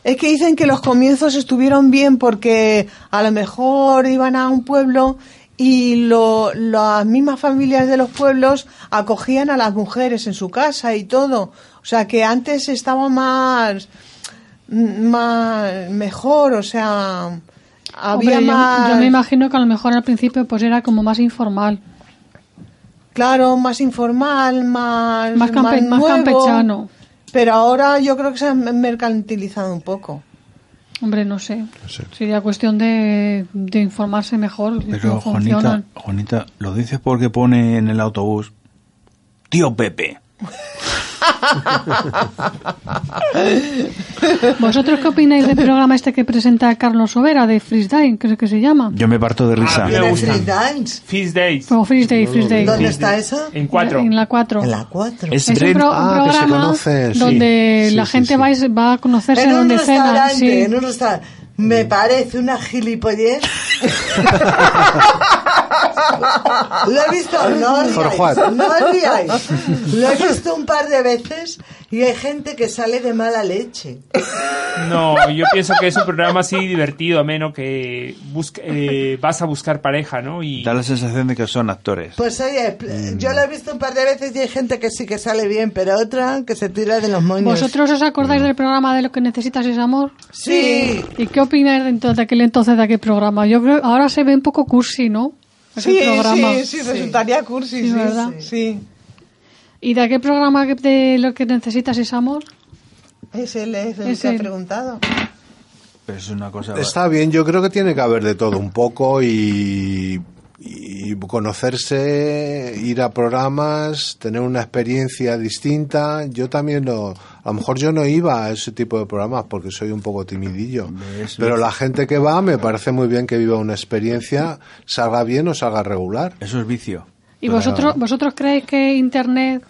F: Es que dicen que los comienzos estuvieron bien porque a lo mejor iban a un pueblo y lo- las mismas familias de los pueblos acogían a las mujeres en su casa y todo. O sea que antes estaba más, más mejor, o sea, había
E: Hombre,
F: más...
E: yo, me imagino que a lo mejor al principio pues era como más informal.
F: Claro, más informal, más,
E: Más campe- más
F: nuevo,
E: campechano.
F: Pero ahora yo creo que se ha mercantilizado un poco.
E: Hombre, no sé. Sería cuestión de, de informarse mejor
G: Pero Juanita. Juanita, lo dices porque pone en el autobús, tío Pepe.
E: ¿Vosotros qué opináis del programa este que presenta Carlos Sobera de Freestyle, creo que se llama?
G: Yo me parto de risa.
I: ¿Tiene free dance?
J: Feast Days.
E: O Freestyle, Freestyle.
I: ¿Dónde está eso?
J: En cuatro.
E: En la 4.
I: En la 4.
G: Es
E: un,
G: Brent-
E: pro- un
G: Ah, que se
E: programa
G: sí.
E: donde
G: Sí,
E: la
G: sí,
E: gente
G: sí.
E: Va, a conocerse
I: En un
E: donde cena.
I: restaurante,
E: Sí.
I: en un restaurante. Me parece una gilipollez. Lo he visto, no os
B: Por
I: riáis,
B: Juan.
I: no os riáis. Lo he visto un par de veces Y hay gente que sale de mala leche.
J: No, yo pienso que es un programa así divertido, ameno, que busca, eh, vas a buscar pareja, ¿no? Y
G: Da la sensación de que son actores.
I: Pues oye,
G: Mm.
I: yo lo he visto un par de veces y hay gente que sí que sale bien, pero otra que se tira de los moños.
E: ¿Vosotros os acordáis del programa de lo que necesitas es amor?
I: Sí.
E: ¿Y qué opináis de, entonces, de aquel entonces de aquel programa? Yo creo ahora se ve un poco cursi, ¿no?
F: Sí,
E: programa.
F: sí, sí, resultaría cursi,
E: Sí,
F: sí,
E: ¿verdad?
F: sí.
E: ¿Y de aquel programa que- de lo que necesitas es amor?
F: Es él, es el
E: Es
F: que ha
E: él.
F: preguntado.
G: Pero es una cosa...
B: Está bien, yo creo que tiene que haber de todo un poco y, y conocerse, ir a programas, tener una experiencia distinta. Yo también lo, a lo mejor yo no iba a ese tipo de programas porque soy un poco timidillo.
G: ¿Ves?
B: Pero la gente que va me parece muy bien que viva una experiencia, salga bien o salga regular.
G: Eso es vicio.
E: ¿Y vosotros, vosotros creéis que Internet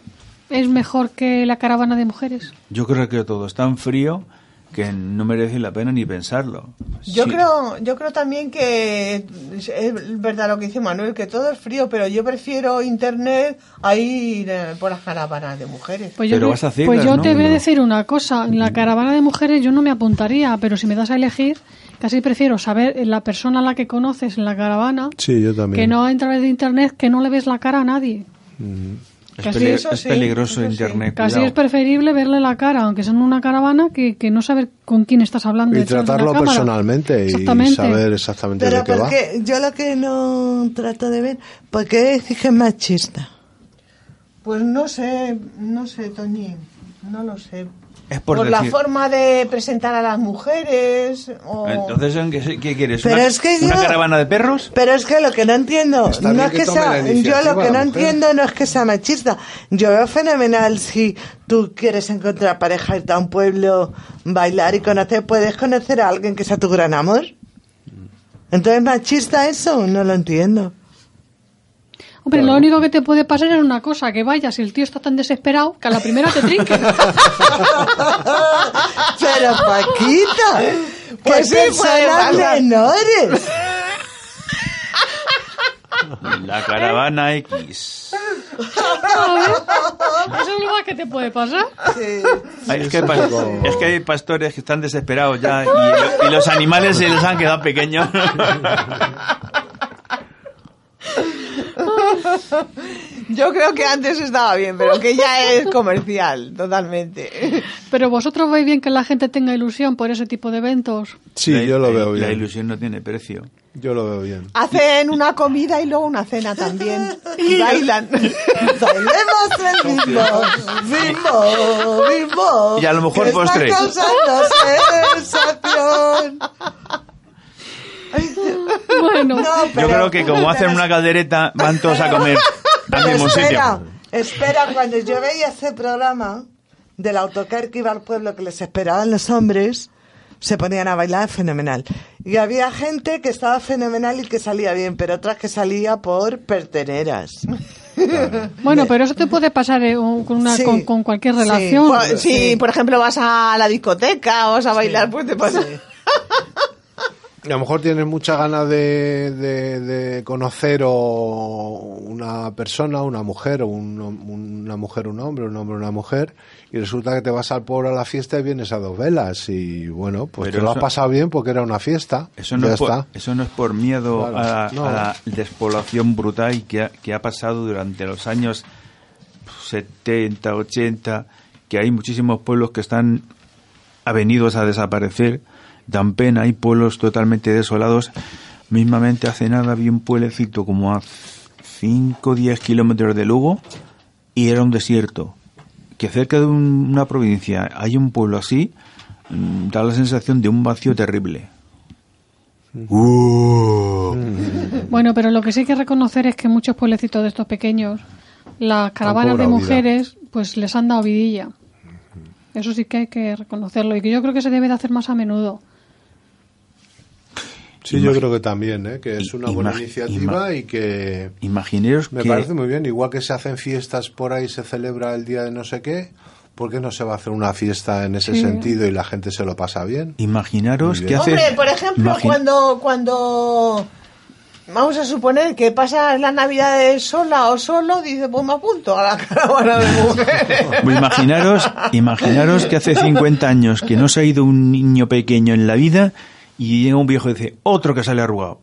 E: es mejor que la caravana de mujeres?
G: Yo creo que todo es tan frío que no merece la pena ni pensarlo.
F: Yo
G: Sí.
F: creo, yo creo también que es verdad lo que dice Manuel, que todo es frío, pero yo prefiero internet a ir eh, por las caravanas de mujeres.
E: Pues yo, te- pues yo te voy a decir una cosa. En la caravana de mujeres yo no me apuntaría, pero si me das a elegir, casi prefiero saber la persona a la que conoces en la caravana
B: Sí, yo también.
E: que no a través de internet que no le ves la cara a nadie.
G: Es,
E: Casi
G: peli-
E: eso
G: es
E: sí,
G: peligroso
E: eso sí.
G: Internet.
E: Casi
G: cuidado.
E: es preferible verle la cara, aunque sea en una caravana, que, que no saber con quién estás hablando.
B: Y
E: de
B: tratarlo personalmente y saber exactamente
I: Pero
B: de qué va.
I: porque yo lo que no trato de ver, ¿por qué decís que es machista?
F: Pues no sé, no sé, Toñi, no lo sé.
G: Es por
F: la
G: decir-
F: forma de presentar a las mujeres o...
G: Entonces, ¿en qué, qué quieres?
I: Pero
G: ¿Una,
I: es que
G: una
I: yo-
G: caravana de perros?
I: Pero es que lo que no entiendo, no es
G: que
I: sea, yo lo que no
G: mujer.
I: entiendo no es que sea machista. Yo veo fenomenal si tú quieres encontrar pareja, irte a un pueblo, bailar y conocer, puedes conocer a alguien que sea tu gran amor. Entonces, machista eso, no lo entiendo.
E: Hombre, lo único que te puede pasar es una cosa, que vayas y el tío está tan desesperado que a la primera te trinque.
I: Pero Paquita,
F: Pues
I: qué personas menores.
G: La caravana X.
E: Eso es lo más que te puede pasar.
G: Ay, es, que hay pa- es que hay pastores que están desesperados ya y los animales se les han quedado pequeños.
F: Yo creo que antes estaba bien, pero que ya es comercial, totalmente.
E: Pero vosotros veis bien que la gente tenga ilusión por ese tipo de eventos.
B: Sí,
G: La-
B: yo lo veo bien.
G: La ilusión no tiene precio.
B: Yo lo veo bien.
F: Hacen una comida y luego una cena también. Y bailan.
I: Bailemos el bimbo, bimbo, bimbo.
G: Y a lo mejor postre.
I: Está causando sensación.
E: Bueno,
I: No,
G: Yo creo que como hacen una caldereta, van todos a comer al mismo
I: espera,
G: sitio.
I: espera, cuando yo veía ese programa del autocar que iba al pueblo que les esperaban los hombres, se ponían a bailar fenomenal. Y había gente que estaba fenomenal y que salía bien, pero otras que salía por perteneras.
E: Bueno, pero eso te puede pasar eh, con, una,
I: Sí.
E: con, con cualquier
I: Sí.
E: relación.
F: Pues, si, por ejemplo, vas a la discoteca o vas a bailar, pues te pasa.
B: A lo mejor tienes muchas ganas de, de- de conocer o una persona, una mujer, o un, una mujer, un hombre, un hombre, una mujer, y resulta que te vas al pueblo a la fiesta y vienes a dos velas. Y bueno, pues
G: Pero
B: te lo has pasado bien porque era una fiesta.
G: Eso no,
B: ya
G: es por,
B: está.
G: eso no es por miedo
B: Claro,
G: a,
B: no.
G: a la despoblación brutal que ha, que ha pasado durante los años 70, 80, que hay muchísimos pueblos que están avenidos a desaparecer. Dan pena, hay pueblos totalmente desolados. Mismamente hace nada vi un pueblecito como a 5 o 10 kilómetros de Lugo y era un desierto. Que cerca de un- una provincia hay un pueblo así, mm, da la sensación de un vacío terrible.
E: Bueno, pero lo que sí hay que reconocer es que muchos pueblecitos de estos pequeños, las caravanas de
B: vida.
E: mujeres, pues les han dado vidilla. Eso sí que hay que reconocerlo y que yo creo que se debe de hacer más a menudo.
B: Sí, yo creo que también, ¿eh? que es
G: I-
B: una buena iniciativa y que
G: Imaginaros
B: me
G: que
B: parece muy bien. Igual que se hacen fiestas por ahí, se celebra el día de no sé qué, ¿por qué no se va a hacer una fiesta en ese
E: Sí.
B: sentido y la gente se lo pasa bien?
G: imaginaros
B: Muy
G: que
B: bien.
G: hace
F: Hombre, por ejemplo, cuando, cuando vamos a suponer que pasas las navidades sola o solo, dice, pues me apunto a la caravana de mujeres.
G: Pues imaginaros, imaginaros que hace 50 años que no se ha ido un niño pequeño en la vida y llega un viejo y dice, otro que sale arrugado.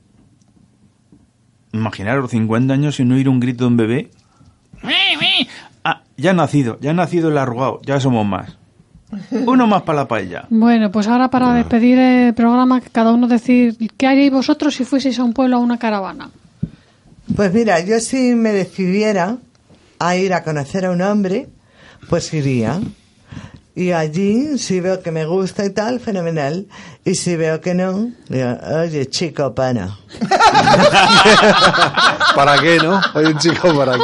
G: Imaginaros 50 años y no oír un grito de un bebé. Ah, ya ha nacido, ya ha nacido el arrugado, ya somos más. Uno más para la paella.
E: Bueno, pues ahora para despedir el programa, que cada uno decir qué haríais vosotros si fueseis a un pueblo a una caravana.
I: Pues mira, yo si me decidiera a ir a conocer a un hombre, pues iría. Y allí, si veo que me gusta y tal, fenomenal. Y si veo que no, digo, oye, chico, pana.
B: ¿Para qué, no? Oye, un chico, ¿para qué?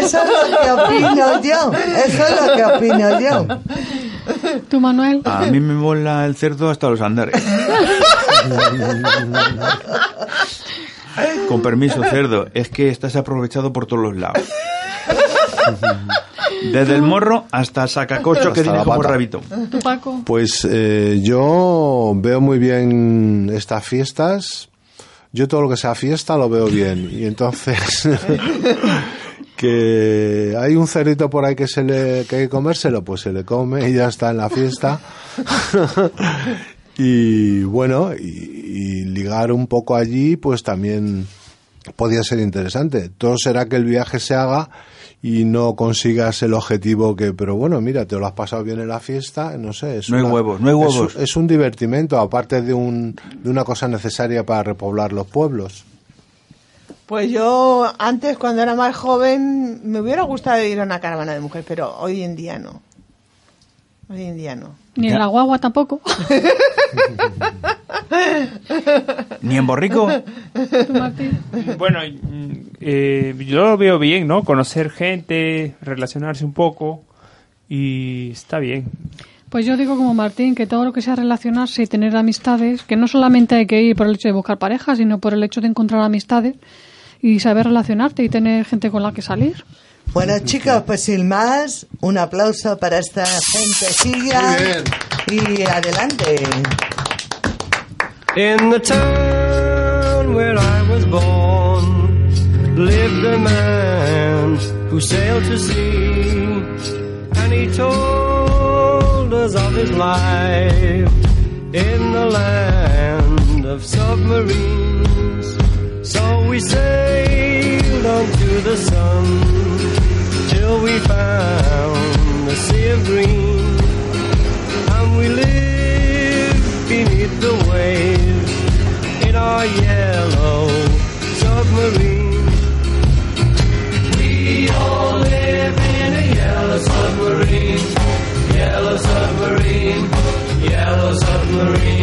I: Eso es lo que opino yo. Eso es lo que opino yo.
E: ¿Tú, Manuel?
G: A mí me mola el cerdo hasta los andares. Con permiso, cerdo, es que estás aprovechado por todos los lados. Desde el morro hasta el sacacocho que
B: Hasta
G: tiene como rabito.
E: ¿Tú, Paco?
B: Pues eh, yo veo muy bien estas fiestas. Yo todo lo que sea fiesta lo veo bien. Y entonces que hay un cerdito por ahí que se le que hay que comérselo, pues se le come y ya está en la fiesta. y bueno, y, y ligar un poco allí, pues también podía ser interesante. Todo será que el viaje se haga y no consigas el objetivo que, pero bueno, mira, te lo has pasado bien en la fiesta, no sé. Es
G: No hay huevos, no hay
B: es
G: huevos.
B: Es, un divertimento, aparte de, un, de una cosa necesaria para repoblar los pueblos.
F: Pues yo antes, cuando era más joven, me hubiera gustado ir a una caravana de mujeres, pero hoy en día no. Hoy en día no.
E: Ni en la guagua tampoco.
G: Ni en borrico.
J: Bueno, eh, yo lo veo bien, ¿no? Conocer gente, relacionarse un poco y está bien.
E: Pues yo digo como Martín, que todo lo que sea relacionarse y tener amistades, que no solamente hay que ir por el hecho de buscar pareja, sino por el hecho de encontrar amistades y saber relacionarte y tener gente con la que salir.
I: Bueno, chicos, pues sin más, un aplauso para esta gentecilla. Y adelante.
A: In the town where I was born lived a man who sailed to sea, and he told us of his life in the land of submarines. We sailed on to the sun till we found the sea of green, and we lived beneath the waves in our yellow submarine. We all live in a yellow submarine, yellow submarine, yellow submarine.